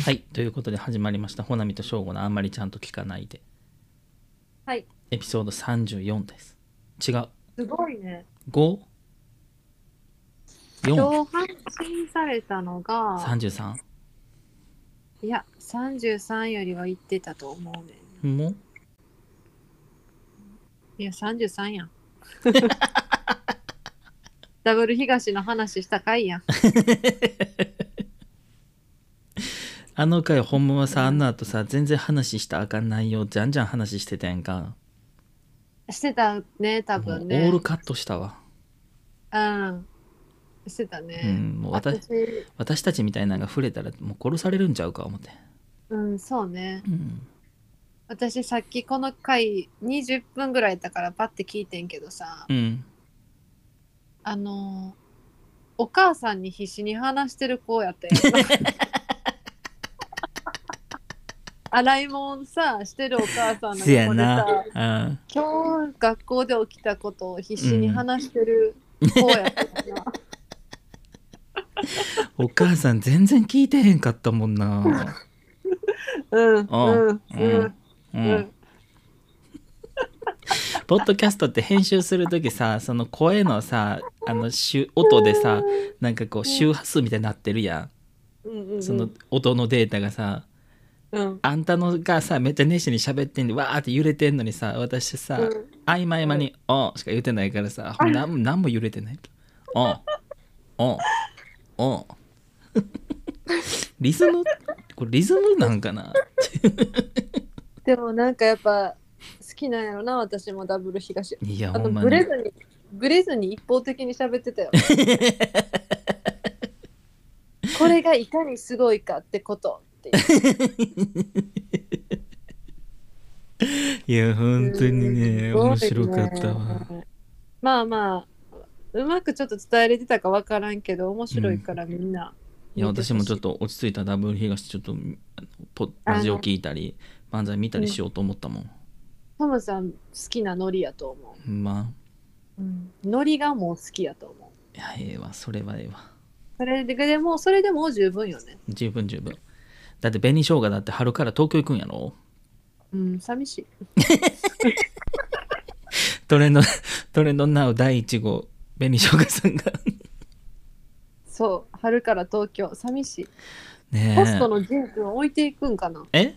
はいということで始まりましたほなみとしょうごのあんまりちゃんと聞かないではい。エピソード34です違うすごいね。5 4今日配信されたのが、33いや、33よりは言ってたと思うねん。も？ういや、33やん。ダブル東の話したかいやん。あの回ほんまはさあの後さ全然話したらあかん内容じゃんじゃん話してたやんかしてたね、多分ねオール。カットしたわ、うん。してたうね。ん、もう私私、私たちみたいなのが触れたらもう殺されるんちゃうか思ってうん、そうね。うん私、さっきこの回20分ぐらいやったからパッて聞いてんけどさ、うんあのーお母さんに必死に話してる子やったよな。洗い物さしてるお母さんのせやな。さうん。今日学校で起きたことを必死に話してる子やったよな、お母さん全然聞いてへんかったもんな。うんうんうんうんうん。ううん。んポッドキャストって編集する時さその声のさあの周音でさなんかこう周波数みたいになってるやうんうんん。その音のデータがさうん。あんたのがさめっちゃ熱心に喋ってんでわーって揺れてんのにさ私さ、うん。合間合間に「おん」しか言ってないからさなんなんも揺れてない「おん」「おん」「おん」リズム？これリズムなんかな？でもなんかやっぱ好きなんやろな私もダブル東。いやあのほんまに。ブレずにブレずに一方的に喋ってたよ。これがいかにすごいかってことっていや本当にね面白かったわ。まあまあうまくちょっと伝えれてたかわからんけど面白いからみんな、いや私もちょっと落ち着いた。ダブル東ちょっとあのポラジオ聞いたり漫才見たりしようと思ったもん、トムさん好きなノリやと思まう、うん、ノリがもう好きやと思う。あいやええわ。それはええわ。それででもそれでも十分よね。十分十分だって紅生姜だって春から東京行くんやろ？うん寂しい。トレンド トレンドナウ第1号紅生姜さんが。そう春から東京。寂しい。ねホストのジンくん置いていくんかな？え？え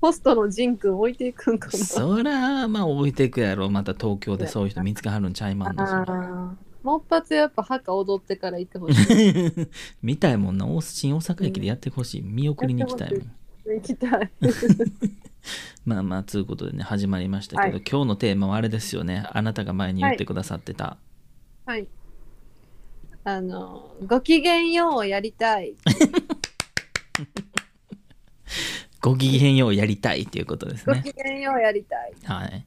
ホストのジンくん置いていくんかな？そらまあ置いていくやろ。また東京でそういう人見つけはるんちゃいまんのそらもっぱつやっぱ墓踊ってから行ってほしい。見たいもんな。大新大阪駅でやってほしい。見送りに行きたいもん。行きたい。まあまあつうことでね始まりましたけど、はい。今日のテーマはあれですよね。あなたが前に言ってくださってた、はい。あのごきげんようをやりたい。ごきげんようやりたいっていうことですごね。きげんようやりたい。はい、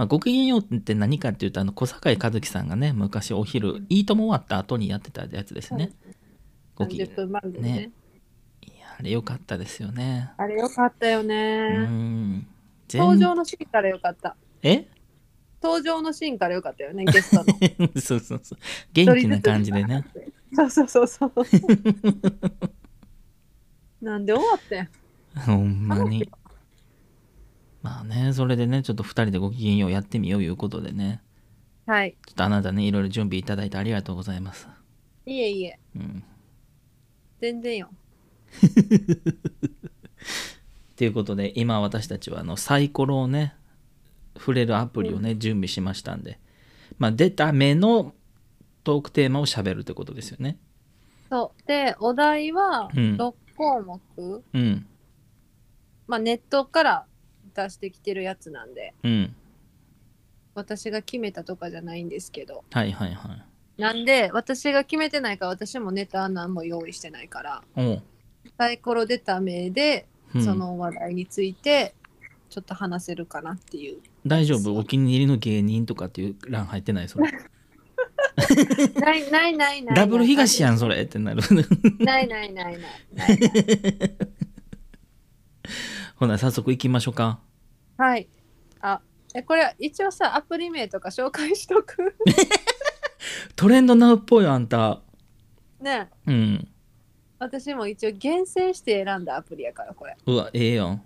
まあ、ごきげんようって何かっていうとあの小坂井和樹さんがね昔お昼「いいとも」終わった後にやってたやつですね、ごきげん30分番組ね。ね。いやあれ良かったですよね。あれよかったようね、登場のシーンからよかった。え？登場のシーンからよかったよねゲストの。そうそうそう。元気な感じでね。そうそうそうそう。なんで終わってん？ほんまにまあねそれでねちょっと2人でごきげんようやってみよういうことでね。はい。ちょっとあなたねいろいろ準備いただいてありがとうございます。いえいえ。うん。全然よ。ということで今私たちはあのサイコロをね触れるアプリをね、準備しましたんで。まあ出た目のトークテーマをしゃべるってことですよね。そう。でお題はうん。6項目、うん。まあネットから出してきてるやつなんで。うん。私が決めたとかじゃないんですけど。はいはいはい。なんで私が決めてないから私もネタ何も用意してないから。おう、サイコロ出た目でうん。その話題についてちょっと話せるかなっていう、大丈夫？お気に入りの芸人とかっていう欄入ってない？それ。ないないないない。ダブル東やんそれってなる。ないないないない。ないない ほな早速行きましょうか。はい。あえこれ一応さアプリ名とか紹介しとく？トレンドナウっぽいよあんた。ね。うん。私も一応厳選して選んだアプリやからこれ。うわええやん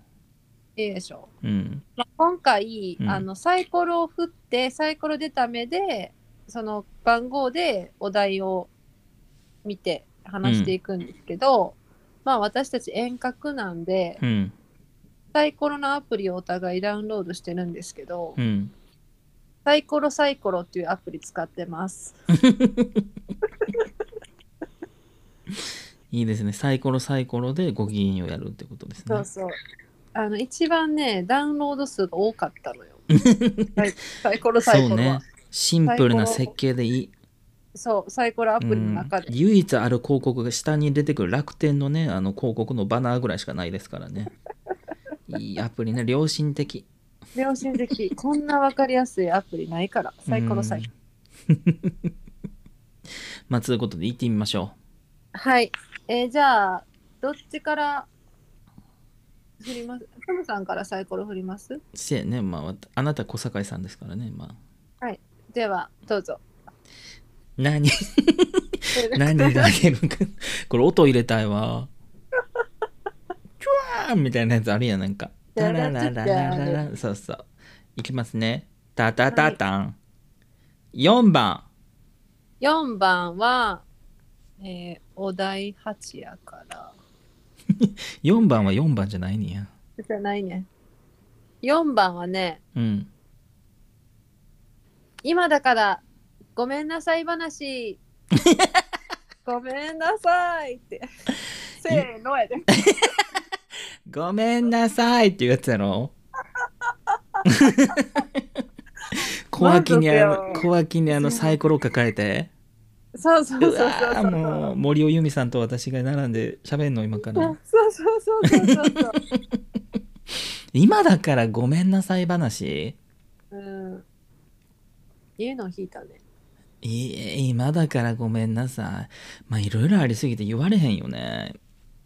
いいでしょ。うん。まあ、今回、うん。あのサイコロを振ってサイコロ出た目でその番号でお題を見て話していくんですけど、まあ私たち遠隔なんで、うんサイコロのアプリをお互いダウンロードしてるんですけど、うんサイコロサイコロっていうアプリ使ってます。いいですねサイコロサイコロでご機嫌をやるってことですねそうそう。あの一番ねダウンロード数が多かったのよ。サイコロサイそうコロはね。シンプルな設計でいいそうサイコロアプリの中でうん。唯一ある広告が下に出てくる楽天のねあの広告のバナーぐらいしかないですからねいいアプリね。良心的。良心的。こんなわかりやすいアプリないから。サイコロサイコロ。うん。まあということで行ってみましょはい。えーじゃあ、どっちから振ります？トムさんからサイコロ振ります？うせやね。まああなた小堺さんですからね。まあ。では、どうぞ。何？何があげるか。これ音入れたいわーンみたいなやつあるやんなんか。タララララララ。そうそう。いきますね。タタタタン、4番。4番は、えーお題8やから。4番は4番じゃないねや。じゃないね。4番はね、うん。今だから、ごめんなさい話。ごめんなさいって。せーのやで。ごめんなさいっていうやつやろ？小脇にあの小脇にあのサイコロ抱えて。そうそうそううそう。わーもう森尾由美さんと私が並んで喋んの今から。そうそうそうそうそうそう。今だからごめんなさい話。うん。言うの引いたね。いい今だからごめんなさい。まあいろいろありすぎて言われへんよね、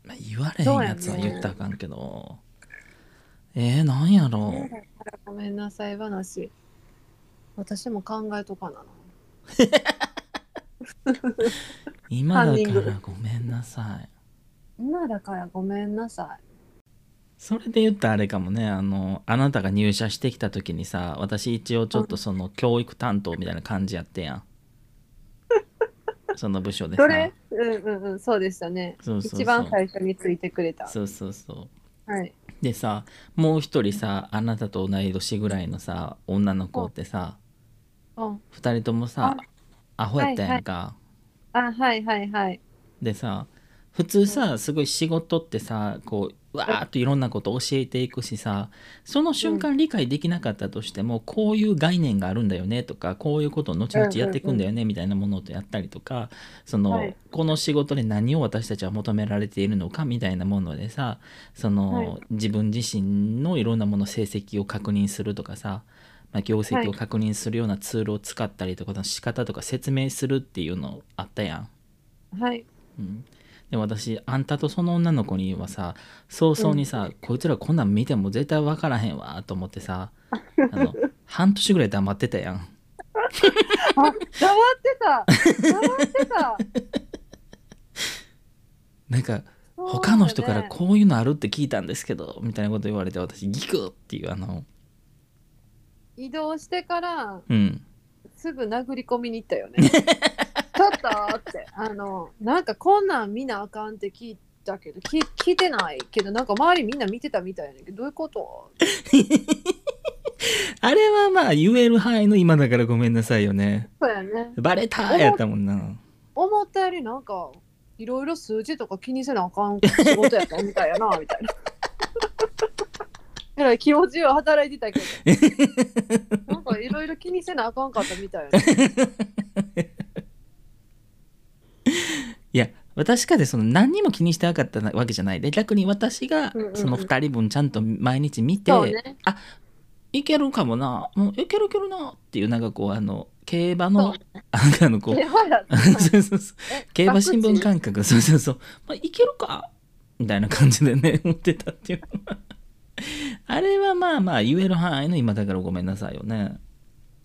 まあ、言われへんやつは言ったらあかんけど、えー、なんやろごめんなさい話。私も考えとかなな。今だからごめんなさい今だからごめんなさい。それで言ったらあれかもねあのあなたが入社してきた時にさ私一応ちょっとその教育担当みたいな感じやってやんその部署で。さどれ？うんうんうん、そうでしたね。そうそうそう。一番最初についてくれた。そうそうそう。はい。でさもう一人さあなたと同い年ぐらいのさ女の子ってさうん二人ともさアホやったやんか、あ、はいはいはい。でさ普通さすごい仕事ってさこうわーっといろんなこと教えていくしさその瞬間理解できなかったとしても、こういう概念があるんだよねとかこういうことを後々やっていくんだよねみたいなものとやったりとかその、はい。この仕事で何を私たちは求められているのかみたいなものでさその、はい。自分自身のいろんなもの成績を確認するとかさ、まあ、業績を確認するようなツールを使ったりとかの仕方とか説明するっていうのあったやん。はい。うん、で私あんたとその女の子にはさ早々にさ、こいつらこんなん見ても絶対分からへんわと思ってさあの 半年ぐらい黙ってたやん。あ、黙ってた。黙ってた。なんか他の人からこういうのあるって聞いたんですけどみたいなこと言われて私ギクっていうあの移動してからうん。すぐ殴り込みに行ったよね。ちょっとって、あの、なんかこんなん見なあかんって聞いたけど、聞聞いてないけど、なんか周りみんな見てたみたいやねんけど、どういうこと？あれはまあ言える範囲の今だからごめんなさいよねそうやね。バレたーやったもんな思ったよりなんか、いろいろ数字とか気にせなあかん仕事やったみたいやな、みたいな。えらい気持ちよ働いてたけど。なんかいろいろ気にせなあかんかったみたいやね。いや私かでその何にも気にしてなかったわけじゃない。で逆に私がうんうんうん。その2人分ちゃんと毎日見て、そうね。いけるかもな、もういけるいけるなっていうなんかこうあの競馬のあのこう 競馬新聞感覚。そうそうそう、まあ、いけるか？みたいな感じでね 思ってたっていう。あれはまあまあ言える範囲の今だからごめんなさいよね。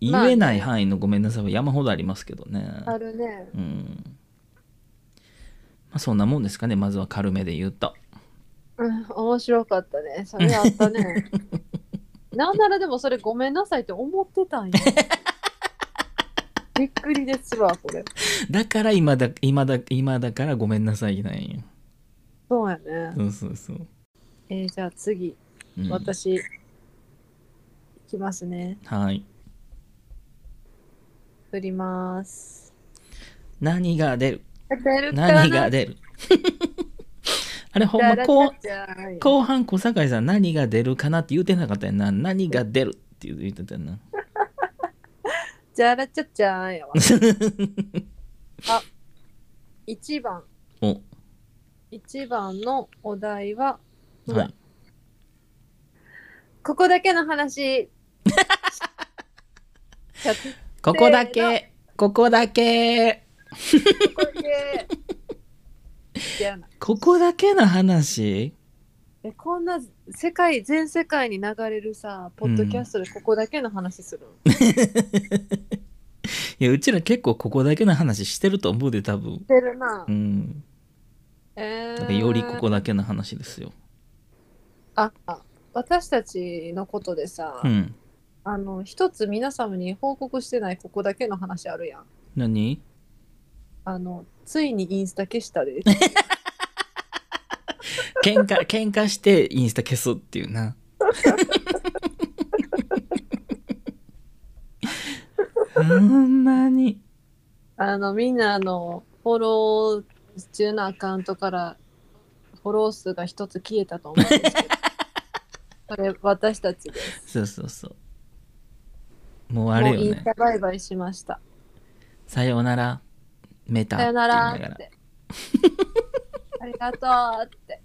言まあね。えない範囲のごめんなさいは山ほどありますけどね、あるね。うんあ、そんなもんですかねまずは軽めで言うとうん、面白かったね。それあったね。なんならでもそれごめんなさいって思ってたんや。びっくりですわ、これ。だから今だ今だ今だからごめんなさいなんよそうやね。そうそうそう、えーじゃあ次、うん、私、いきますね。はい振ります。何が出る？何が出る？あれほんまこうじゃあ後半小堺さん何が出るかなって言うてなかったやんな。何が出るって言ってたな。じゃらちゃちゃーんやわ。あ、1番。お。1番のお題は、はい。ここだけの話。ここだけここだけ。ここだここだけの話？えこんな世界全世界に流れるさポッドキャストでここだけの話する、いやうちら結構ここだけの話してると思うで多分。してるな、うん。えー。よりここだけの話ですよ。ああ私たちのことでさ、うん。あの一つ皆様に報告してないここだけの話あるやん。何？あのついにインスタ消したで喧嘩喧嘩してインスタ消すっていうな。ほんまに。あのみんなあのフォロー中のアカウントからフォロー数が一つ消えたと思うんですけどそれ 私たちです。そうそうそう。もうあれもうインよねスタバイバイしました。さようならメタって言いながらって。ありがとうって。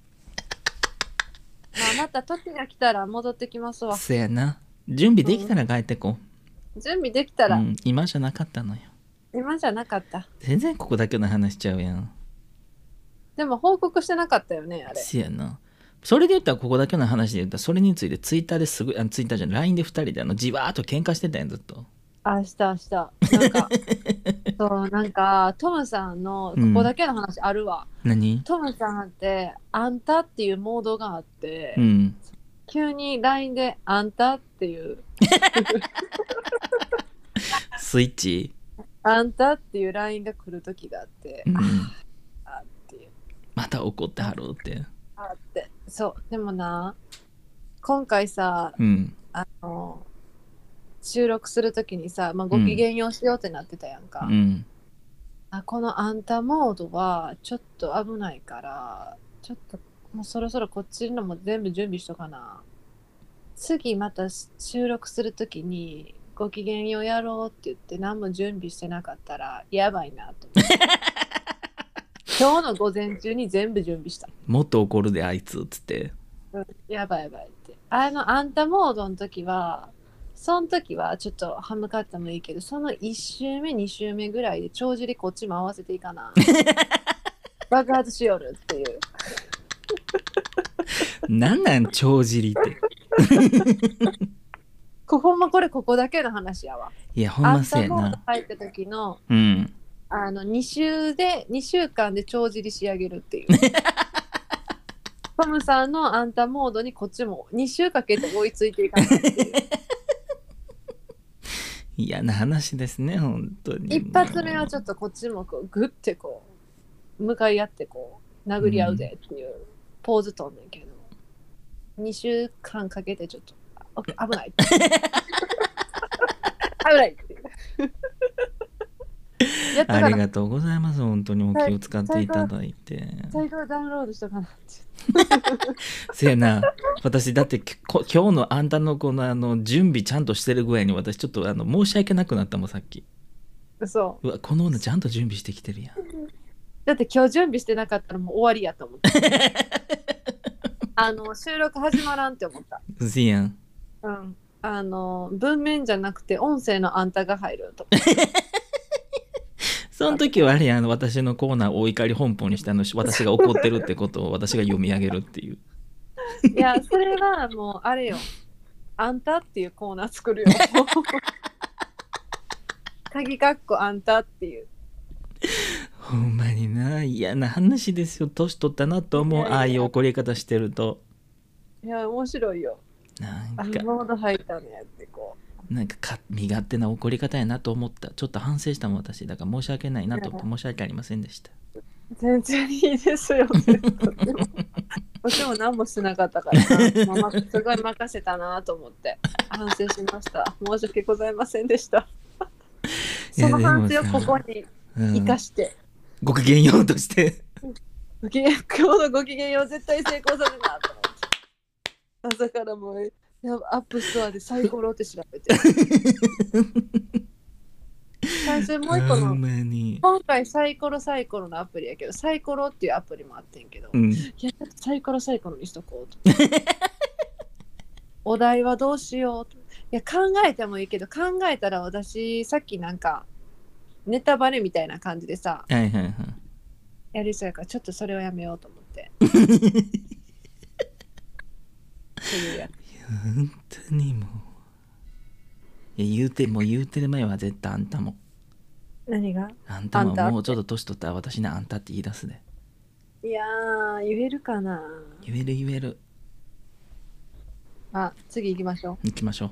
まあ、また時が来たら戻ってきますわ。そやな準備できたら帰ってこ準備できたう、ら、うん、今じゃなかったのよ今じゃなかった。全然ここだけの話しちゃうやんでも報告してなかったよね、あれ。せやなそれで言ったらここだけの話で言ったらそれについてツイッターですぐあツイッターじゃない LINE で2人であのじわーっと喧嘩してたやんずっと明日明日。なんか、そう、なんか、トムさんのここだけの話あるわ。何？トムさんって、あんたっていうモードがあって、うん。急に LINE であんたっていう、スイッチ、あんたっていう LINE が来る時があって、うん、あっていう。また怒ってはろうって。あって。そう。でもな今回さうん。あの収録するときにさ、まあ、ご機嫌ようしようってなってたやんか、うん。あこのあんたモードはちょっと危ないからちょっともうそろそろこっちのも全部準備しとかな。次また収録するときにご機嫌ようやろうって言って何も準備してなかったらやばいなと思って。今日の午前中に全部準備した。もっと怒るであいつっつって。うんやばいやばいって。あの、あんたモードの時は、その時はちょっと歯向かってもいいけど、その1周目、2周目ぐらいで帳尻こっちも合わせていいかな。爆発しよるっていう。なんなん帳尻って こほんまこれここだけの話やわ。いやほんまそうやな入った時の、うんあの、2週で、2週間で帳尻仕上げるっていう。トムさんのあんたモードにこっちも2週かけて追いついていかないっていう。嫌な話ですね本当に。一発目はちょっとこっちもこうグッてこう向かい合ってこう殴り合うぜっていうポーズとんねんけど、2週間かけてちょっとあ危ない危ないありがとうございます本当にお気を使っていただいて。最後はダウンロードしたかなって せやな。私だってこ今日のあんたのこのあの準備ちゃんとしてる具合に私ちょっとあの申し訳なくなったもんさっき。嘘。うわこの女ちゃんと準備してきてるやん。だって今日準備してなかったらもう終わりやと思って あの収録始まらんって思った。せやん。うん。あの文面じゃなくて音声のあんたが入ると その時はあれあの私のコーナーをお怒り本舗にしてあの私が怒ってるってことを私が読み上げるっていう。いや、それはもう、あれよ。あんたっていうコーナー作るよ。鍵かっこあんたっていう。ほんまにな嫌な話ですよ。年取ったなと思うああいう怒り方してると。いや面白いよ。あなんか。モード入ったね。ってこなんかか身勝手な怒り方やなと思った。ちょっと反省したもん私。だから申し訳ないなと思って申し訳ありませんでした。う全然いいですよ。私も何もしなかったからすごい任せたなと思って反省しました。申し訳ございませんでした。その反省をここにうん。生かして、ご機嫌ようとして。ご機嫌今日のご機嫌よう絶対成功させるなと思って。朝からもう App Store でサイコロって調べて。最初もう一個の今回サイコロサイコロのアプリやけどサイコロっていうアプリもあってんけど、いうん。やちょっとサイコロサイコロにしとこうと。お題はどうしようと。いや考えてもいいけど考えたら私さっきなんかネタバレみたいな感じでさはいはいはい。やりそうやからちょっとそれをやめようと思って。そういうやつ本当にもう。いや言うてもう言うてる前は絶対あんたも。何が？あんたもあんた？もうちょっと年取ったら私にあんたって言い出すで。いやー言えるかな。言える言える。あ次行きましょ行きましょう。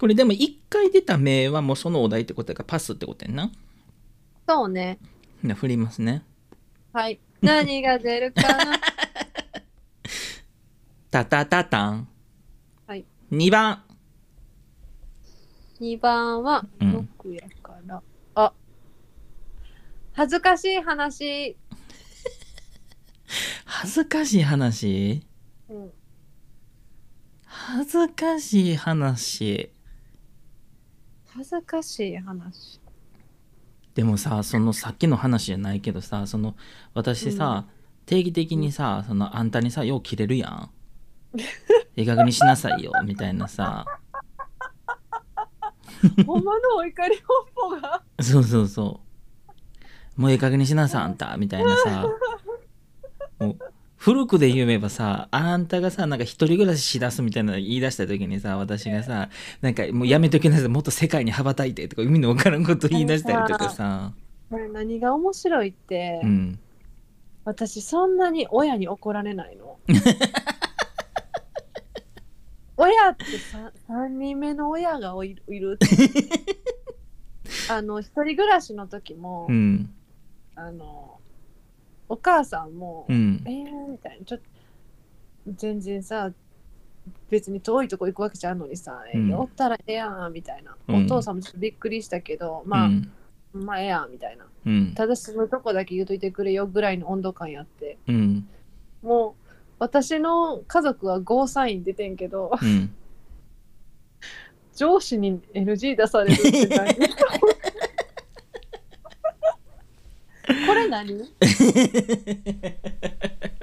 これでも一回出た名はもうそのお題ってことやからパスってことやんな。うそうね。じゃあ振りますね。はい。何が出るかな？タタタタンはい。2番。2番はうん6やから、あ。恥ずかしい話、恥ずかしい話？うん、恥ずかしい話。恥ずかしい話。でもさそのさっきの話じゃないけどさその私さ、定期的にさそのあんたにさよう切れるやんええ加減にしなさいよみたいなさ。ほんまのお怒り本舗が？そうそうそう。もうええ加減にしなさあんたみたいなさ。もう古くで言えばさあんたがさなんか一人暮らししだすみたいなの言い出した時にさ私がさなんかもうやめときなさいもっと世界に羽ばたいてとか意味のわからんこと言い出したりとかさ。これ何が面白いって、うん。私そんなに親に怒られないの 親って 3, 人目の親がいるいる あの一人暮らしの時も、うん。あのお母さんも、うん。えー、みたいなちょっと全然さ別に遠いとこ行くわけじゃんのにさ、えうん。おったらええやんみたいな、うん。お父さんもちょっとびっくりしたけどまあ、うん。まあええやんみたいな。うん。ただ住むとこだけ言うといてくれよぐらいの温度感やって。うん。もう私の家族はゴーサイン出てんけどうん。上司に NG 出されるって何？これ何？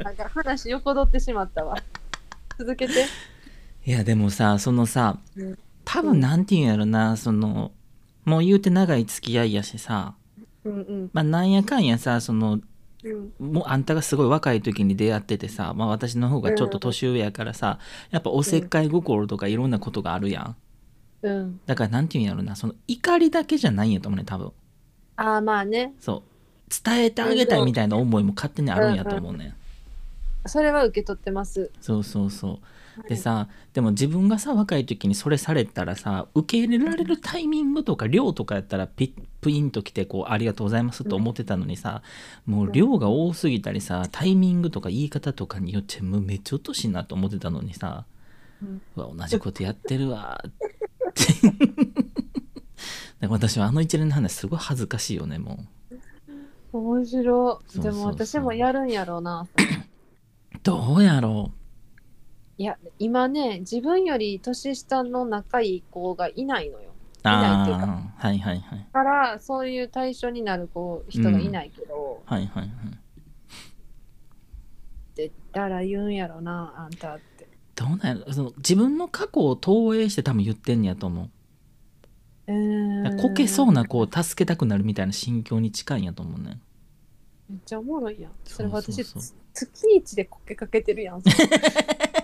なんか話横取ってしまったわ。続けて。いやでもさそのさうん。多分なんていうんやろなそのもう言うて長い付き合いやしさ。うんうん。まあなんやかんやさそのうんもうあんたがすごい若い時に出会っててさ、まあ、私の方がちょっと年上やからさやっぱおせっかい心とかいろんなことがあるやん。うん。だからなんていうんやろなその怒りだけじゃないんやと思うね多分。ああまあね。そう。伝えてあげたいみたいな思いも勝手にあるんやと思うね。それは受け取ってます。そうそうそうでさでも自分がさ若い時にそれされたらさ受け入れられるタイミングとか量とかやったらピップインときてこうありがとうございますと思ってたのにさもう量が多すぎたりさタイミングとか言い方とかによってもうめっちゃ落としいなと思ってたのにさ、うん。うわ同じことやってるわって。私はあの一連の話すごい恥ずかしいよねも面白そうそうそう。でも私もやるんやろうなうどうやろいや今ね自分より年下の仲いい子がいないのよ。うないっていうか。はいはいはい。だからそういう対象になる子人がいないけど、はいはいはい。って言ったら言うんやろなあんたって。どうなんやろその自分の過去を投影して多分言ってんやと思う。うーん。こけそうな子を助けたくなるみたいな心境に近いんやと思うね。めっちゃおもろいやん。それ私月一でこけかけてるやん。月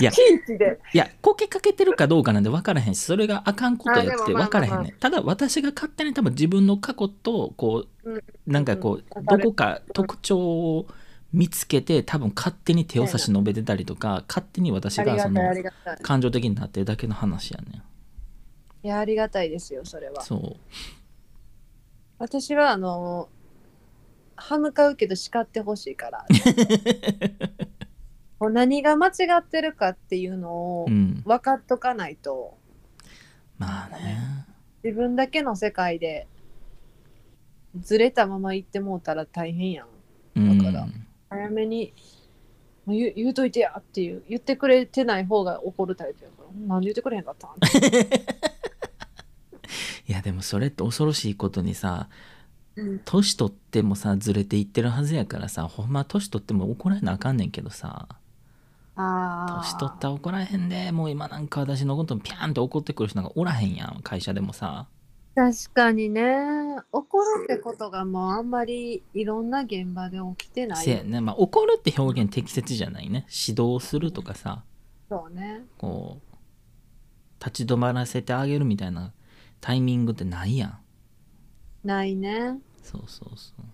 いや。いやこけかけてるかどうかなんで分からへんしそれがあかんことやって分からへんまあねん。ただ私が勝手に多分自分の過去とこううん。なんかこう、どこか特徴を見つけて多分勝手に手を差し伸べてたりとか勝手に私がその。感情的になってるだけの話やねん。いやありがたいですよそれは。そう。私はあの歯向かうけど叱ってほしいから。もう何が間違ってるかっていうのをうん。分かっとかないと。まあね。自分だけの世界でずれたまま行ってもうたら大変やん。うん。だから早めにもう言う言うといてやっていう言ってくれてない方が怒るタイプやから。なんで言ってくれへんかったん？いやでもそれって恐ろしいことにさうん年取ってもさずれていってるはずやからさほんま年取っても怒られなあかんねんけどさ。あ年取ったら怒らへんでもう今なんか私のことピャーンって怒ってくる人なんかおらへんやん会社でもさ。確かにね。怒るってことがもうあんまりいろんな現場で起きてない。せやね。まあ怒るって表現適切じゃないね。指導するとかさ。そうね。こう立ち止まらせてあげるみたいなタイミングってないやん。ないねそうそうそう。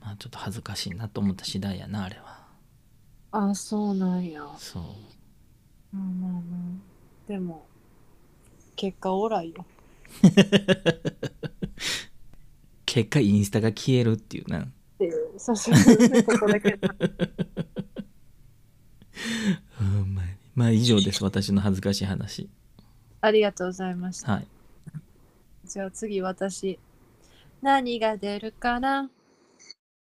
まあちょっと恥ずかしいなと思った次第やなあれは。あそうなんや。そう。まあまあまあ。でも結果オーライよ。結果インスタが消えるっていうな。っていうそうそうそうここだけ ほんまに。まあ以上です私の恥ずかしい話。ありがとうございました。はい。じゃあ次私何が出るかな？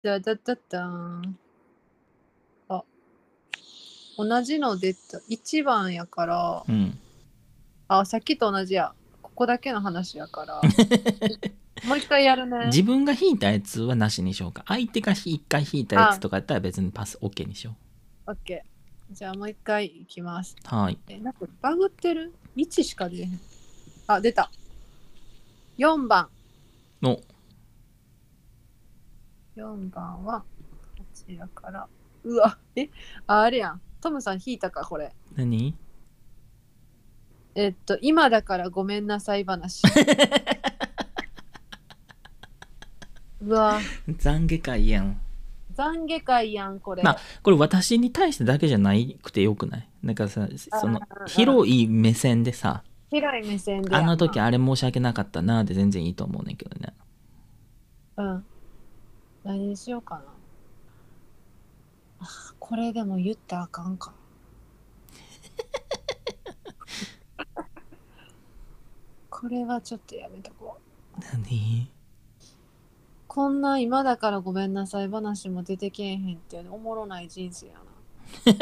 ダダダダンあ同じの出た。1番やから。うん。あさっきと同じや。ここだけの話やから。もう一回やるね。自分が引いたやつはなしにしようか。相手が一回引いたやつとかやったら別にパス OK にしよオッケー。じゃあもう一回いきます。うはい。えなんかバグってる？1しか出えへん。あ出た。4番。の4番はこちらから。うわえああれやん。トムさん引いたかこれ。何？えっと今だからごめんなさい話。うわ。懺悔会やん。懺悔会やんこれ、まあこれ私に対してだけじゃないくてよくない？なんかさその広い目線でさ。広い目線であの時あれ申し訳なかったなって全然いいと思うねんけどね。うん何にしようかな。あこれでも言ったらあかんかこれはちょっとやめとこう。何？こんな今だからごめんなさい話も出てけえへんっておもろない人生やな。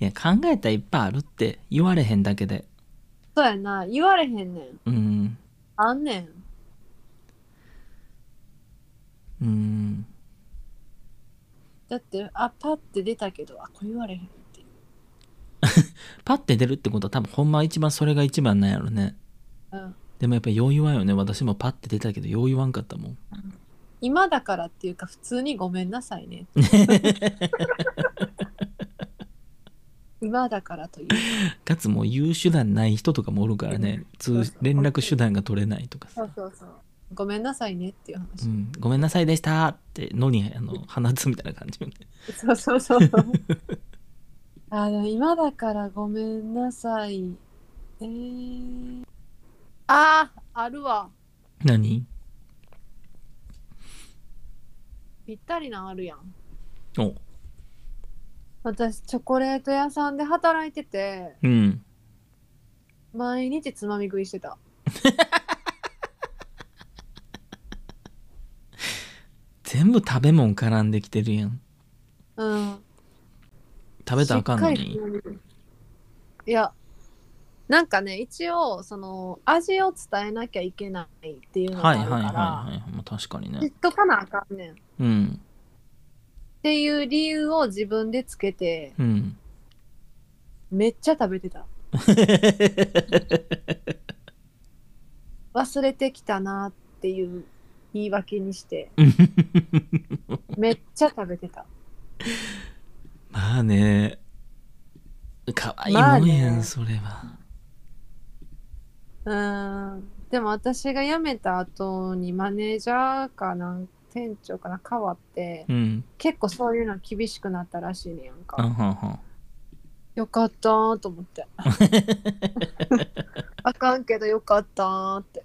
いや考えたらいっぱいあるって言われへんだけで。そうやな、言われへんねん。うんあんねん。うんだって、あ、パッて出たけど、あ、これ言われへんっていう。パッて出るってことは多分ほんまは一番それが一番なんやろねうん。でもやっぱよう言わんよね私もパッて出たけどよう言わんかったもん今だからっていうか、普通にごめんなさいね。今だからというか。かつもう言う手段ない人とかもおるからね通連絡手段が取れないとかさそうそうそう。ごめんなさいねっていう話。うん、ごめんなさいでしたってのにあの放つみたいな感じよねそうそうそう。あの、今だからごめんなさい。えー、あー、あるわ。何？ぴったりなんあるやん。お私、チョコレート屋さんで働いてて、うん。毎日つまみ食いしてた。全部食べ物絡んできてるやん。うん。食べたらあかんのしっかりにつまみ食い。いや、なんかね、一応、その、味を伝えなきゃいけないっていうのがあるから、はいはいはいはい。まあ確かに知っねとかなあかんねん。っうんていう理由を自分でつけて、うんめっちゃ食べてた。忘れてきたなっていう言い訳にして、めっちゃ食べてた。まあね可愛いまあもんやん、ねそれはうーん。でも私が辞めた後にマネージャーかなん店長かな変わって、うん。結構そういうの厳しくなったらしいねやんか。あはんはん。よかったーと思って。あかんけどよかったーって。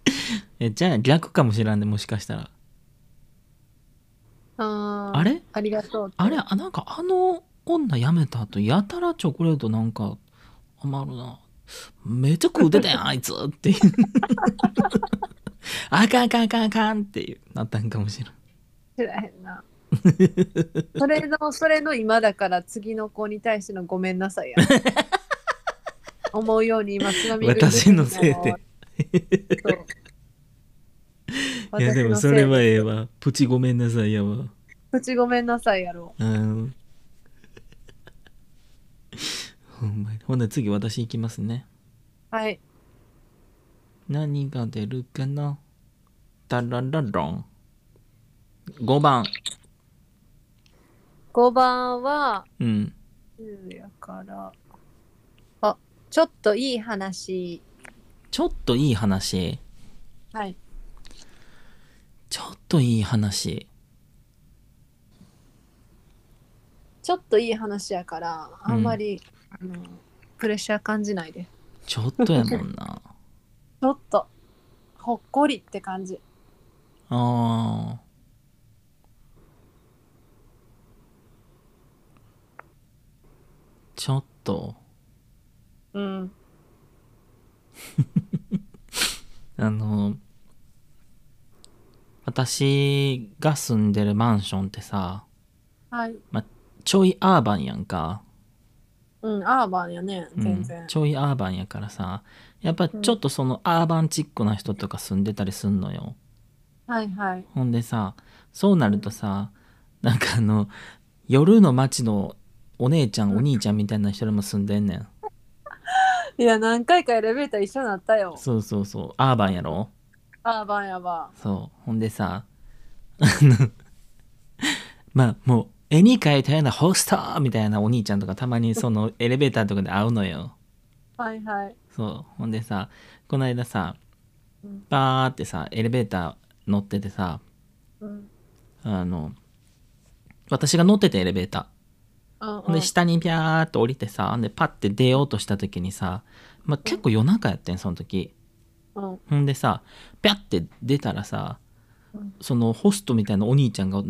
えじゃあ逆かもしらんでもしかしたら。あー。あれ？ありがとう。あれ？あなんかあの女辞めた後やたらチョコレートなんか余るな。めっちゃ食うてたやん あいつっていう。あかんあかんあかんあかんっていうなったんかもしれん知らへんな。それの、それの今だから次の子に対してのごめんなさいや。思うように今つまみ私のせいで。いやでもそれはええわ。プチごめんなさいやわ。口ごめんなさいやろ。うん。ほんまに。ほんなら次私行きますね。はい。何が出るかな。タララロン5番5番は、うん10やから。あ、ちょっといい話。ちょっといい話？はい。ちょっといい話ちょっといい話やから、あんまり、あのプレッシャー感じないで。ちょっとやもんな ちょっと、ほっこりって感じ。あーちょっとうん。あの私が住んでるマンションってさはい。ちょいアーバンやんか、うん、アーバンやね、うん全然。ちょいアーバンやからさやっぱちょっとそのアーバンチックな人とか住んでたりすんのよはいはい。ほんでさそうなるとさなんかあの夜の街のお姉ちゃんお兄ちゃんみたいな人でも住んでんねん。いや、何回かエレベーター一緒になったよ。そうそうそう。アーバンやろ？アーバンやば。そう。ほんでさあのまあもう絵に描いたようなホストみたいなお兄ちゃんとかたまにそのエレベーターとかで会うのよ。はいはい。そう。ほんでさこの間さうん。バーってさエレベーター乗っててさうん。あの私が乗っててエレベーターうんで下にピャーっと降りてさでパッて出ようとした時にさ、まあ、結構夜中やってんその時。うん。ほんでさピャッて出たらさうん。そのホストみたいなお兄ちゃんが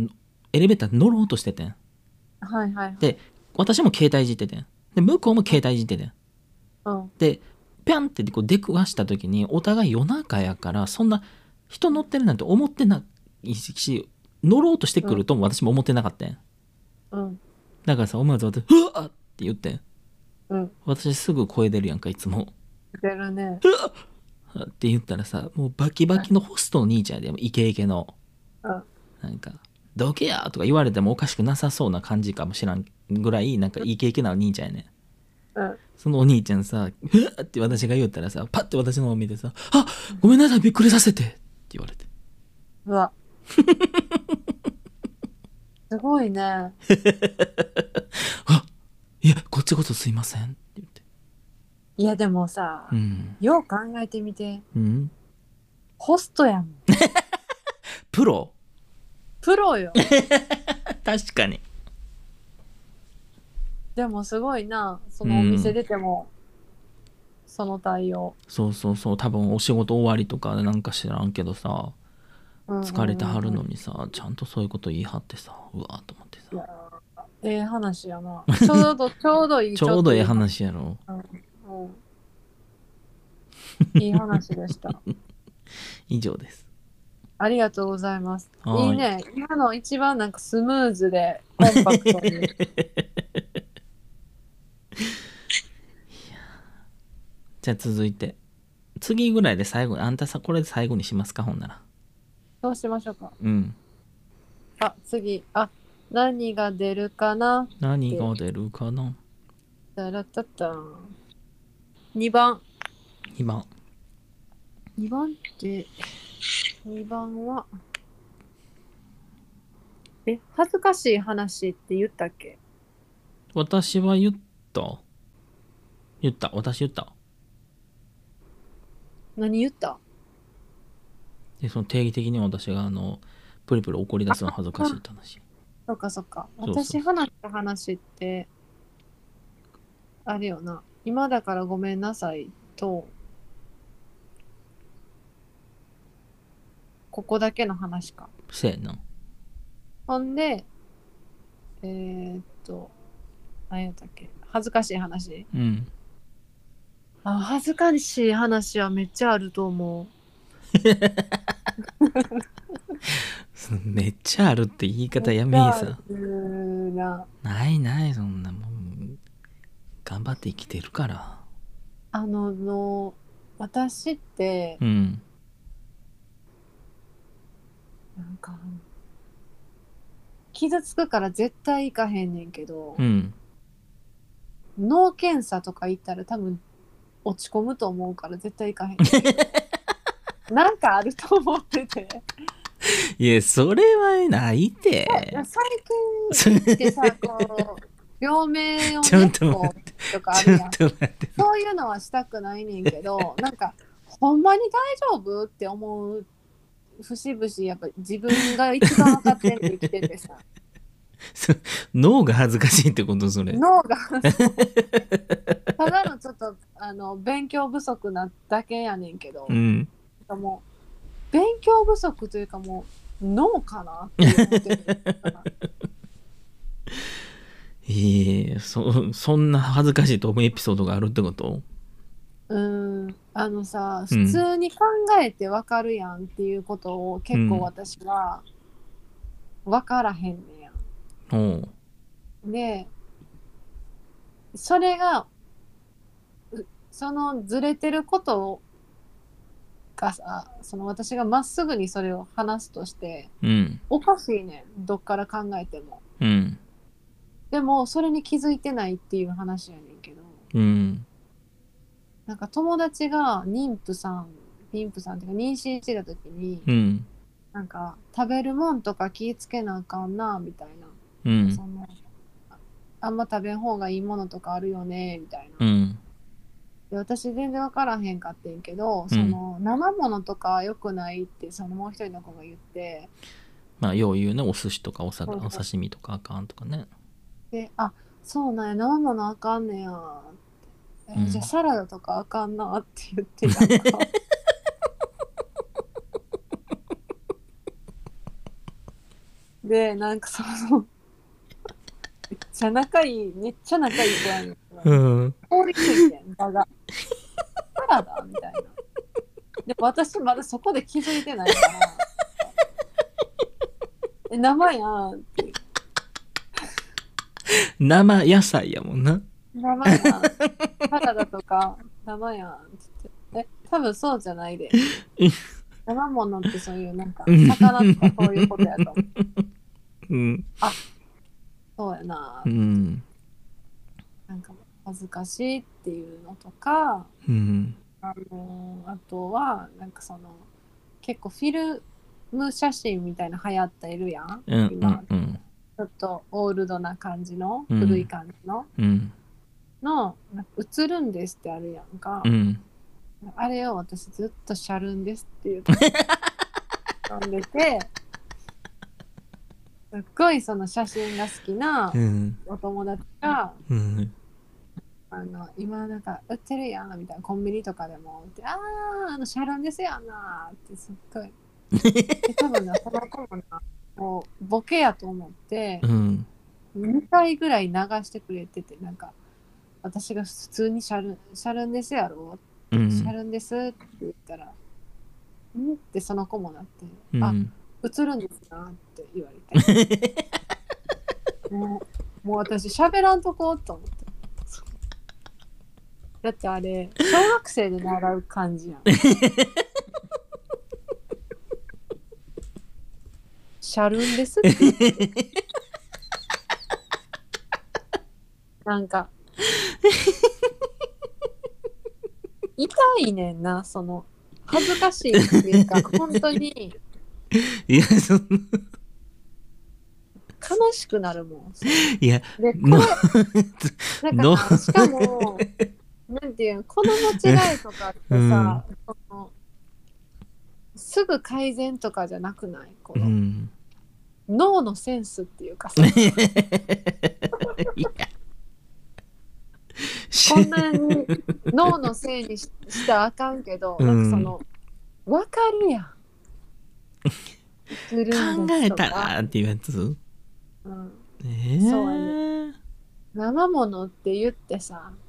エレベーター乗ろうとしててん。はいはい。で私も携帯いじっててん。で向こうも携帯いじっててん。うん。でピャンってこう出くわした時にお互い夜中やからそんな人乗ってるなんて思ってないし乗ろうとしてくるとも私も思ってなかったんうん。だからさ思わず私「うわっ!」って言ってんうん。私すぐ声出るやんかいつも出るね。って言ったらさもうバキバキのホストの兄ちゃんやでイケイケのうん。なんか「どけや!」とか言われてもおかしくなさそうな感じかもしらんぐらいなんかイケイケなお兄ちゃんやねんうん。そのお兄ちゃんさ「うわっ!」って私が言ったらさパッて私の方見てさ「あごめんなさいびっくりさせて」って言われてうわ。すごいね。「あいやこっちこそすいません」って言っていやでもさう、んよう考えてみて。うん？ホストやもん。プロ？プロよ。確かにでもすごいな。そのお店出ても、その対応。そうそうそう多分お仕事終わりとかなんか知らんけどさうんうんうん疲れてはるのにさちゃんとそういうこと言い張ってさうわーと思ってさええ話やな。ちょうど、ちょうどいい。ちょうどええ。話やろうんうんいい話でした。以上ですありがとうございます。はいいいね。今の一番なんかスムーズでコンパクトに。じゃあ続いて次ぐらいで最後あんたさこれで最後にしますかほんならどうしましょうか。うん。あ、次。あ、何が出るかな。何が出るかな。タラタタン。2番。今2番って、2番は、え、恥ずかしい話って言ったっけ？私は言った。言った。私言った。何言った？でその定義的に私があのプリプリ怒り出すの恥ずかしいって話そっかそっか。そうそう私話した話って、あれよな。今だからごめんなさいと、ここだけの話か。せやなほんで、えー、っと、何やったっけ？恥ずかしい話うんあ、恥ずかしい話はめっちゃあると思う。めっちゃあるって言い方やめいさな。ないないそんなもん頑張って生きてるからあの、の私って、うんなんか、傷つくから絶対行かへんねんけど、うん脳検査とか行ったら多分落ち込むと思うから絶対行かへん。なんかあると思ってて。いやそれはないって。最近ってさ、こう、病名をちょねっと待こうとかあちょっるやん。と待ってそういうのはしたくないねんけど、なんか、ほんまに大丈夫って思う節々、やっぱ自分が一番分かってんって生きててさ、そ脳が恥ずかしいってことそれ。脳が、ただのちょっと、あの、勉強不足なだけやねんけど、うんもう、勉強不足というかもう、脳かな？って思ってるええそそんな恥ずかしいと思うエピソードがあるってこと？うん、あのさ、うん。普通に考えてわかるやんっていうことを結構私は分からへんねや。おう。で、それが、うそのずれてることがさ、その私がまっすぐにそれを話すとして、うん。おかしいねん、どっから考えても。うん。でも、それに気づいてないっていう話やねんけど、うん。なんか友達が妊婦さん、妊婦さんっていうか妊娠してた時に、うん。なんか食べるもんとか気ぃつけなあかんな、みたいな。うん。そのああんま食べん方がいいものとかあるよね、みたいな。うんで私全然分からへんかってんけど、その生ものとか良くないってそのもう一人の子が言って。まあよう言うねお寿司とかおさお刺身とかあかんとかね。であそうなんや生ものあかんねや。えうん。じゃあサラダとかあかんなって言ってた でなんかそのめっちゃ仲いいめっちゃ仲いい子やねんうん。通り過ぎてん場がサラダみたいなで私まだそこで気づいてないから。え生やんって。生野菜やもん。な生やんサラダとか生やんって言って。え多分そうじゃないで。生ものってそういうなんかうん。魚とかそういうことやと思う。うん。そうやな。うん恥ずかしいっていうのとかうん。あのあとはなんかその結構フィルム写真みたいな流行ってるやん、うんう今んうん。ちょっとオールドな感じの、うん古い感じの。うん。の映るんですってあるやんか、うん。あれを私ずっとシャルンですって言って読んでてすっごいその写真が好きなうん。お友達がうんあの今なんか売ってるやんみたいなコンビニとかでも売ってあああのシャルンですやんなーってすっごいで多分なその子もな。もうボケやと思ってうん2回ぐらい流してくれててなんか私が普通にシャルンシャルンですやろ？うん。シャルンですって言ったらん？ってその子もなって、あうん。映るんですなって言われて。も うもう私喋らんとこうと思ってだってあれ小学生で習う感じやん。シャルンですって。なんか。痛いねんなその恥ずかしいっていうか 本当に。いやそんな楽しくなるもん。いやで、このれ、のなんかなしかも、なんていうの、この間違いとかってさ、そのすぐ改善とかじゃなくない？この、うん。脳のセンスっていうかさ、こんなに脳のせいにししたらあかんけど、うん。なんかその、わかるやん。考えたらっていうやつ？うん、ええそうや生ものって言ってさ、うん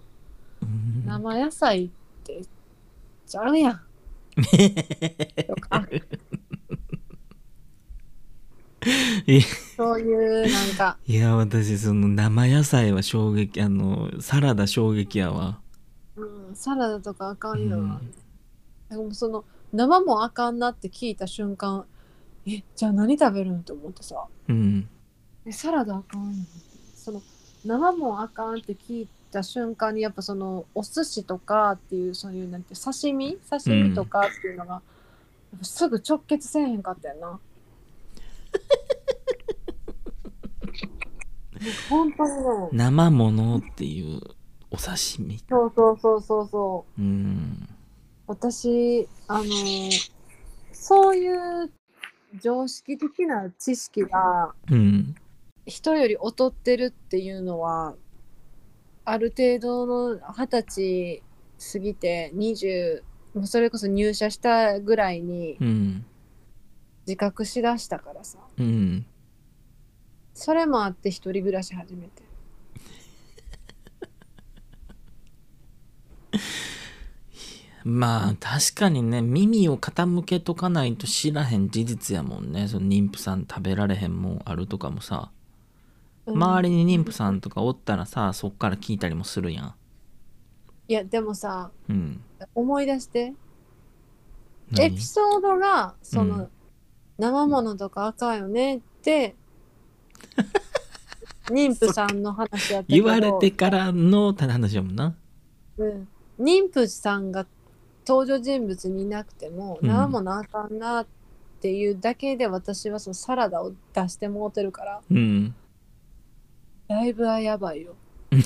生野菜ってちゃうやん。とかそういうなんか、いや私その生野菜は衝撃あのサラダ衝撃やわ。うん、サラダとかあかんよ。うん。でもその生もあかんなって聞いた瞬間、え、じゃあ何食べるんって思ってさ、うん。え、サラダあかんの？その生もあかんって聞いた瞬間にやっぱそのお寿司とかっていうそういうなんて刺身？刺身とかっていうのが、やっぱすぐ直結せえへんかったよな。本当にね。生ものっていうお刺身？そうそうそうそうそう。うん私、あのーそういう常識的な知識がうん人より劣ってるっていうのは、ある程度の二十歳過ぎて20、もうそれこそ入社したぐらいにうん自覚しだしたからさ。うんそれもあって一人暮らし始めて。まあ確かにね耳を傾けとかないと知らへん事実やもんねその妊婦さん食べられへんもんあるとかもさ周りに妊婦さんとかおったらさそっから聞いたりもするやん。いや、でもさ、うん。思い出して。エ何ピソードが、その、うん。生ものとかあかんよねって、妊婦さんの話やった言われてからの話やもんな。うん、妊婦さんが登場人物にいなくても、うん。生ものあかんなっていうだけで私はそのサラダを出してもうてるから、うんだいぶはやばいよ。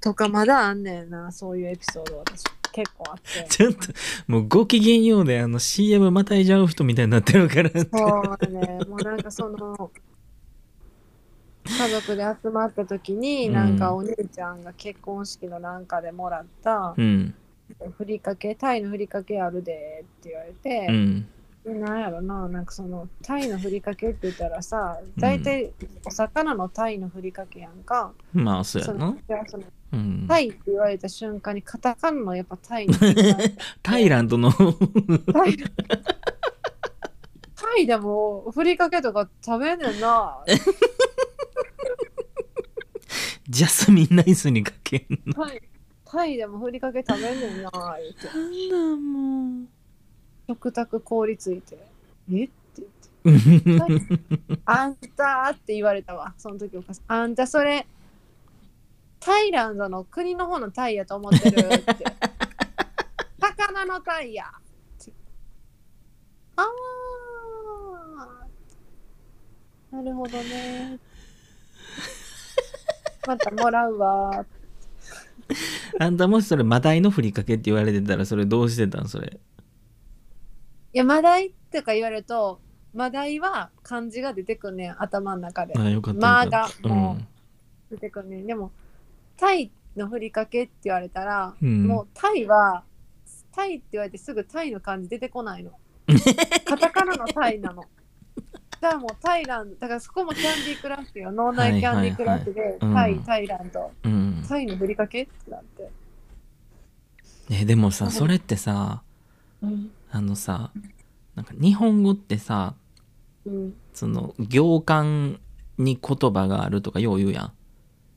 とかまだあんねんな、そういうエピソード私結構あって。ちょっともうご機嫌ようであの CM またいじゃう人みたいになってるから。そうね、もうなんかその、家族で集まった時に、うん。なんかお兄ちゃんが結婚式のなんかでもらったうん。ふりかけ、タイのふりかけあるでって言われうて、んなんやろな、なんかそのタイのふりかけって言ったらさ、大体お魚のタイのふりかけやんか。まあそうやそなのじゃあそのうん。タイって言われた瞬間にカタカナのやっぱタイ タイランドの。タイタイでもふりかけとか食べんねんな。ジャスミンライスにかけんの。タイタイでもふりかけ食べんねんな言って。なんだもう食卓凍りついて「え？っ?」て言ってう 「あんた」って言われたわ。その時お母さん「あんたそれタイランドの国の方のタイやと思ってる」って「魚のタイや」ってあーなるほどね。またもらうわ。あんたもしそれマダイのふりかけって言われてたらそれどうしてたんそれ？いや、マダイとか言われると、マダイは漢字が出てくんねん、頭の中で。あよかったマがよかったもう出てくんねん。でも、タイのふりかけって言われたら、うんもうタイは、タイって言われてすぐタイの漢字出てこないの。カタカナのタイなの。だからもうタイランド、だからそこもキャンディークラッシュよ。脳内キャンディークラッシュで、タイ、タイランド、うん、うんタイのふりかけ？ってなって。えでもさそれってさうん。あのさなんか日本語ってさうん。その行間に言葉があるとかよう言うやん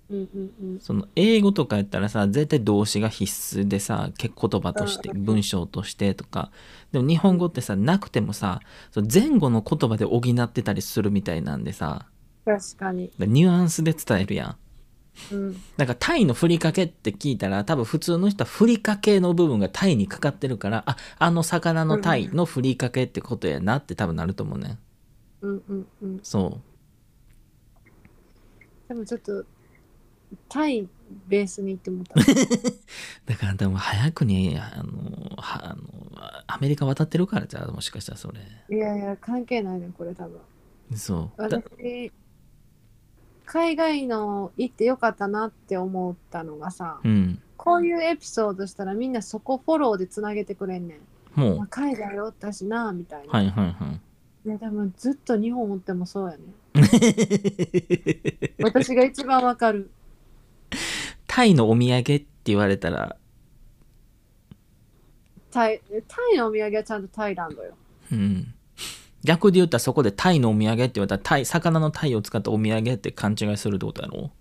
うんうんうん。その英語とかやったらさ絶対動詞が必須でさ結言葉として文章としてとかでも日本語ってさなくてもさその前後の言葉で補ってたりするみたいなんでさ確かに。ニュアンスで伝えるやんうん。なんかタイのふりかけって聞いたら多分普通の人はふりかけの部分がタイにかかってるからああの魚のタイのふりかけってことやなって多分なると思うね。んうんうんうん。そう。でもちょっとタイベースに行ってもらっ だから多分早くにあのはあのアメリカ渡ってるからじゃあもしかしたらそれ。たいやいや関係ないねこれ多分。そう。だ私海外の行ってよかったなって思ったのがさうん。こういうエピソードしたらみんなそこフォローでつなげてくれんねん、もう。まあ、海外おったしなみたいな、はいはいはい。いやでもずっと日本おってもそうやね 私が一番わかる。タイのお土産って言われたら？タイタイのお土産はちゃんとタイランドよ。うん逆で言ったらそこでタイのお土産って言われたらタイ魚のタイを使ったお土産って勘違いするってことやろ？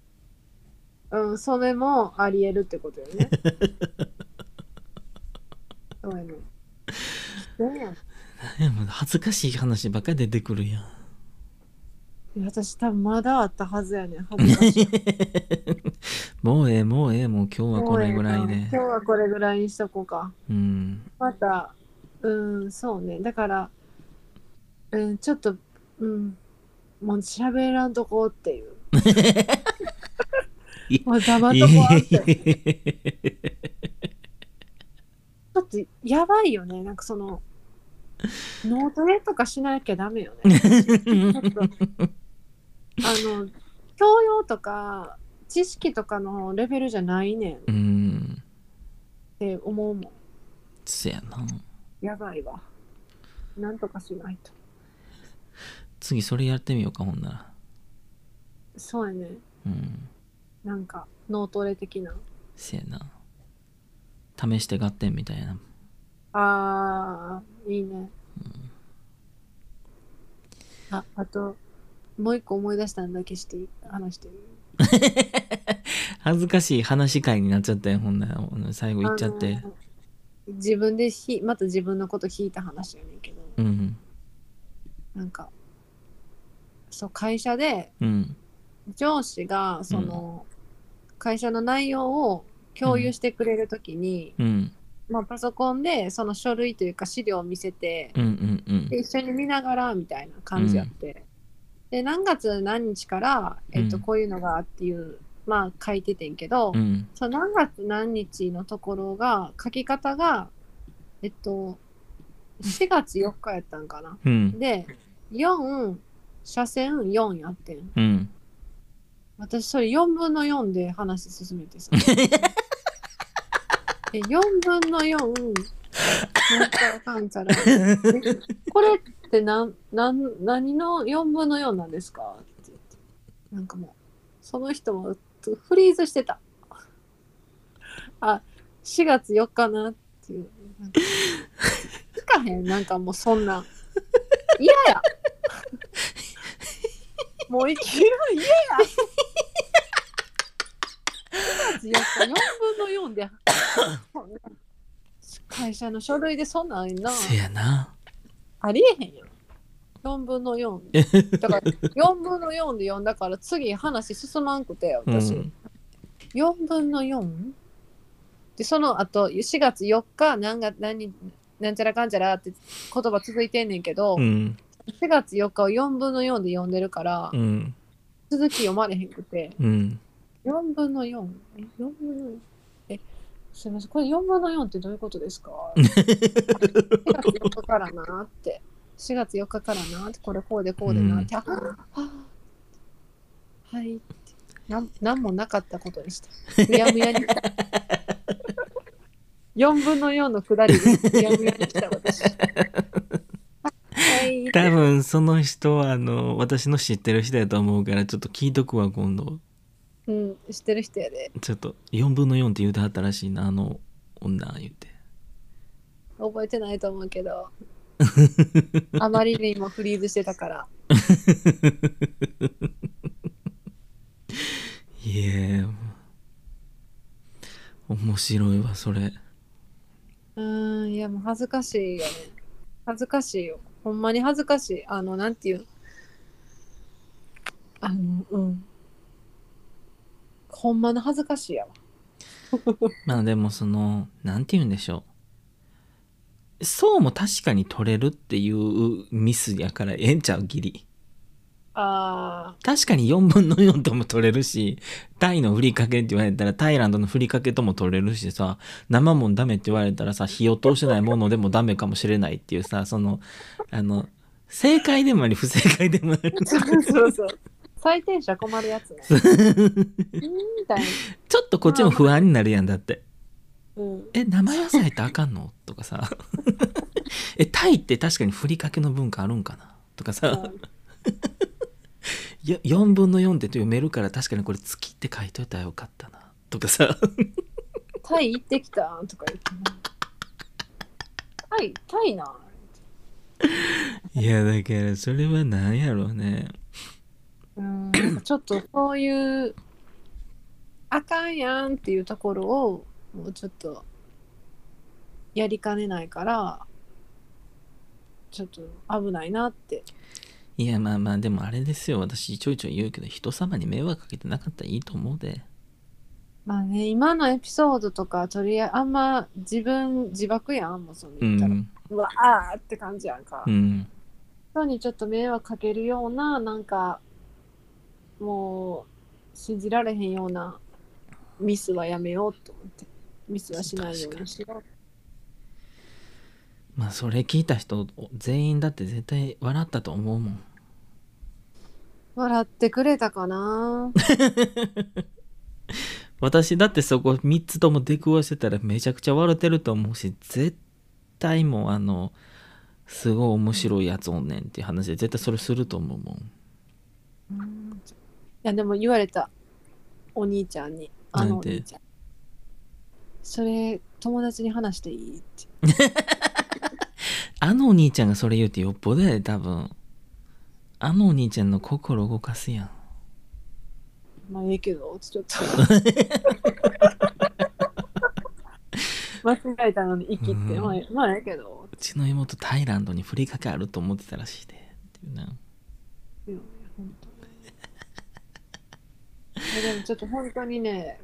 うんそれもありえるってことよね。そうやね。そうや恥ずかしい話ばっかり出てくるやん。いや私多分まだあったはずやねん。恥ずかしいもうええもうええもう今日はこれぐらいで。今日はこれぐらいにしとこうか。うん。またうんそうね。だからうんちょっとうん。もう喋らんとこうっていう。もう黙っとこうって。ちょっとやばいよね。なんかそのノートレとかしなきゃダメよね。あの教養とか知識とかのレベルじゃないねん。ん。て思うもん。せやな。やばいわ。なんとかしないと次それやってみようかほんなら。そうやね。うん。なんか脳トレ的な。せやな。試して合点みたいな。あーいいね、ああともう一個思い出したんだけして話していい？恥ずかしい話し会になっちゃったよほんなら。最後言っちゃって。自分でひまた自分のこと引いた話やねんけど。うん。なんかそう会社でうん。上司がその、会社の内容を共有してくれるときに、うん。まあ、パソコンでその書類というか資料を見せて、うんうんうん。で一緒に見ながらみたいな感じやって、で何月何日から、えっとうん。こういうのがっていう、まあ書いててんけど、うん。その何月何日のところが書き方がえっと4月4日やったんかな。うん。で4車線4やってん。うん私それ4分の4で話進めてさ。え4分の4なんちゃらかんちゃら。えこれってなんなん何の4分の4なんですか？って言って。なんかもう、その人もフリーズしてた。あ、4月4日なっていう。なんか聞かへん？なんかもうそんな。嫌や。もう生きる嫌や。4月4日4分の4で。会社の書類でそんなんな。せやな。ありえへんよ。4分の4だから4分の4で読んだから次話進まんくて私、うん。4分の 4? でその後4月4日何が何なんちゃらかんちゃらって言葉続いてんねんけど、うん4月4日を4分の4で読んでるから、うん続き読まれへんくてうん4分の 4? え、4分の 4? え、すみません、これ4分の4ってどういうことですか ?4 月4日からなって。4月4日からなって、これこうでこうでなって。あはあはいって。なんなんもなかったことにした。むやむやにした。4分の4のくだりでむやむやにした私。多分その人はあの私の知ってる人やと思うからちょっと聞いとくわ今度うん、知ってる人やで。ちょっと4分の4って言うてはったらしいなあの女言うて覚えてないと思うけど。あまりにもフリーズしてたから。いえ面白いわそれうーん、いやもう恥ずかしいよね。恥ずかしいよ。ほんまに恥ずかしい。あの、なんていう。あの、うん。ほんまの恥ずかしいやわ。まあでもそのなんて言うんでしょうそうも確かに取れるっていうミスやからええんちゃう？ギリあ確かに4分の4とも取れるし、タイのふりかけって言われたらタイランドのふりかけとも取れるしさ、生もんダメって言われたらさ、火を通してないものでもダメかもしれないっていうさ、その、あの、正解でもあり不正解でもある。あ。そうそうそう。採点者困るやつね。うんみたいな。ちょっとこっちも不安になるやんだって。うん。え、生野菜ってあかんの？とかさ。え、タイって確かにふりかけの文化あるんかな？とかさ。よ4分の4って読めるから確かにこれ月って書いといたらよかったな。とかさ。タイ行ってきたとか言ってね。タイ、タイな。いや、だからそれは何やろうね。うん。ちょっとそういう、あかんやんっていうところを、もうちょっと、やりかねないから、ちょっと危ないなって。いや、まあまあ、でもあれですよ。私ちょいちょい言うけど、人様に迷惑かけてなかったらいいと思うで。まあね、今のエピソードとか、とりあえず、あんま自分、自爆やん、もうそのう言ったら。ん。うわあーって感じやんか。うん。人にちょっと迷惑かけるような、なんか、もう、信じられへんようなミスはやめようと思って。ミスはしないようにしよう。まあ、それ聞いた人、全員だって絶対笑ったと思うもん。笑ってくれたかな？私だってそこ3つとも出くわしてたらめちゃくちゃ笑ってると思うし絶対もうあのすごい面白いやつおんねんっていう話で絶対それすると思うもんいや、でも言われた。お兄ちゃんに。あのお兄ちゃん。それ、友達に話していい？って。あのお兄ちゃんがそれ言うてよっぽどやで多分あのお兄ちゃんの心動かすやん。まあ、ええけど、ちょっと。間違えたのに生きって、うん。まあ、まあ、ええけど。うちの妹タイランドにふりかけあると思ってたらしいで。っていうな。うん本当。えでもちょっと本当にね、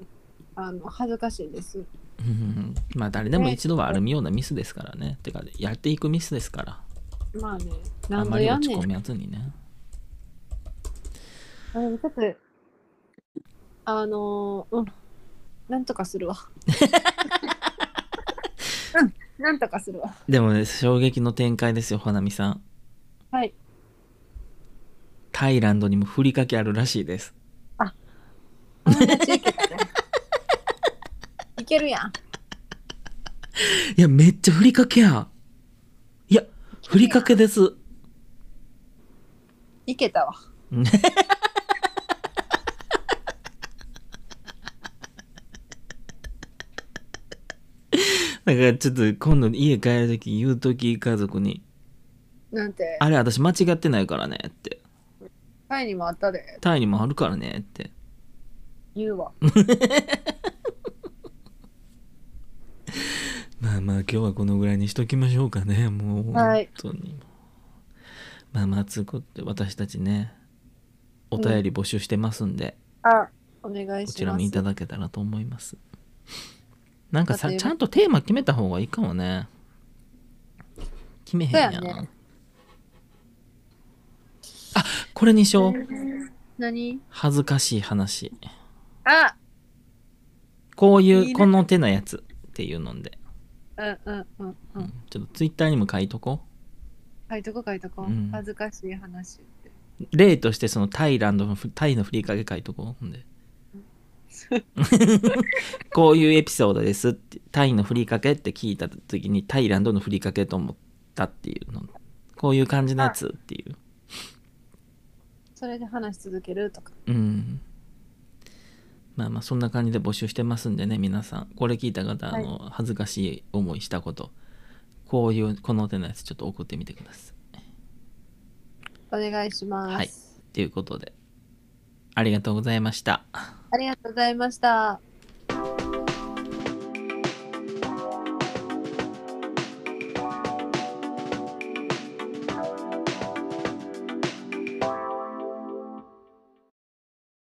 あの恥ずかしいです。うん。まあ誰でも一度はあるようなミスですからね。てかやっていくミスですから。まあね、あ何ま度やんねん。り落ち込めずにねあでもちょっと、あのーうん、なんとかするわ。うん、なんとかするわ。でもね衝撃の展開ですよ花見さんはい。タイランドにもふりかけあるらしいですあね。いけるやん。いやめっちゃふりかけやいやふりかけですいけたわ。だからちょっと今度家帰るとき言うとき家族になんて「あれ私間違ってないからね」って。タイにもあったで「タイにもあるからね」って。言うわ。まあまあ今日はこのぐらいにしときましょうかね。もうはい本当に。まあまあつうことで私たちねお便り募集してますんで、あ、お願いします。こちらもいただけたらと思いますなんかさちゃんとテーマ決めた方がいいかもね。決めへんやん。ね。あこれにしよう。何？恥ずかしい話。あ！こういうこの手のやつっていうので、うんうんうんううん。ん。ちょっとツイッターにも書いとこ書いとこ書いとこ。う。ん。恥ずかしい話って。う例としてそのタイランドのふタイのふりかけ書いとこう。ほんで こういうエピソードですってタイのふりかけって聞いた時にタイランドのふりかけと思ったっていうの。こういう感じのやつっていう。それで話し続けるとか。うん。まあまあそんな感じで募集してますんでね皆さん。これ聞いた方、あの恥ずかしい思いしたこと。こういうこの手のやつちょっと送ってみてください。お願いします。はい。ということで。ありがとうございましたありがとうございました。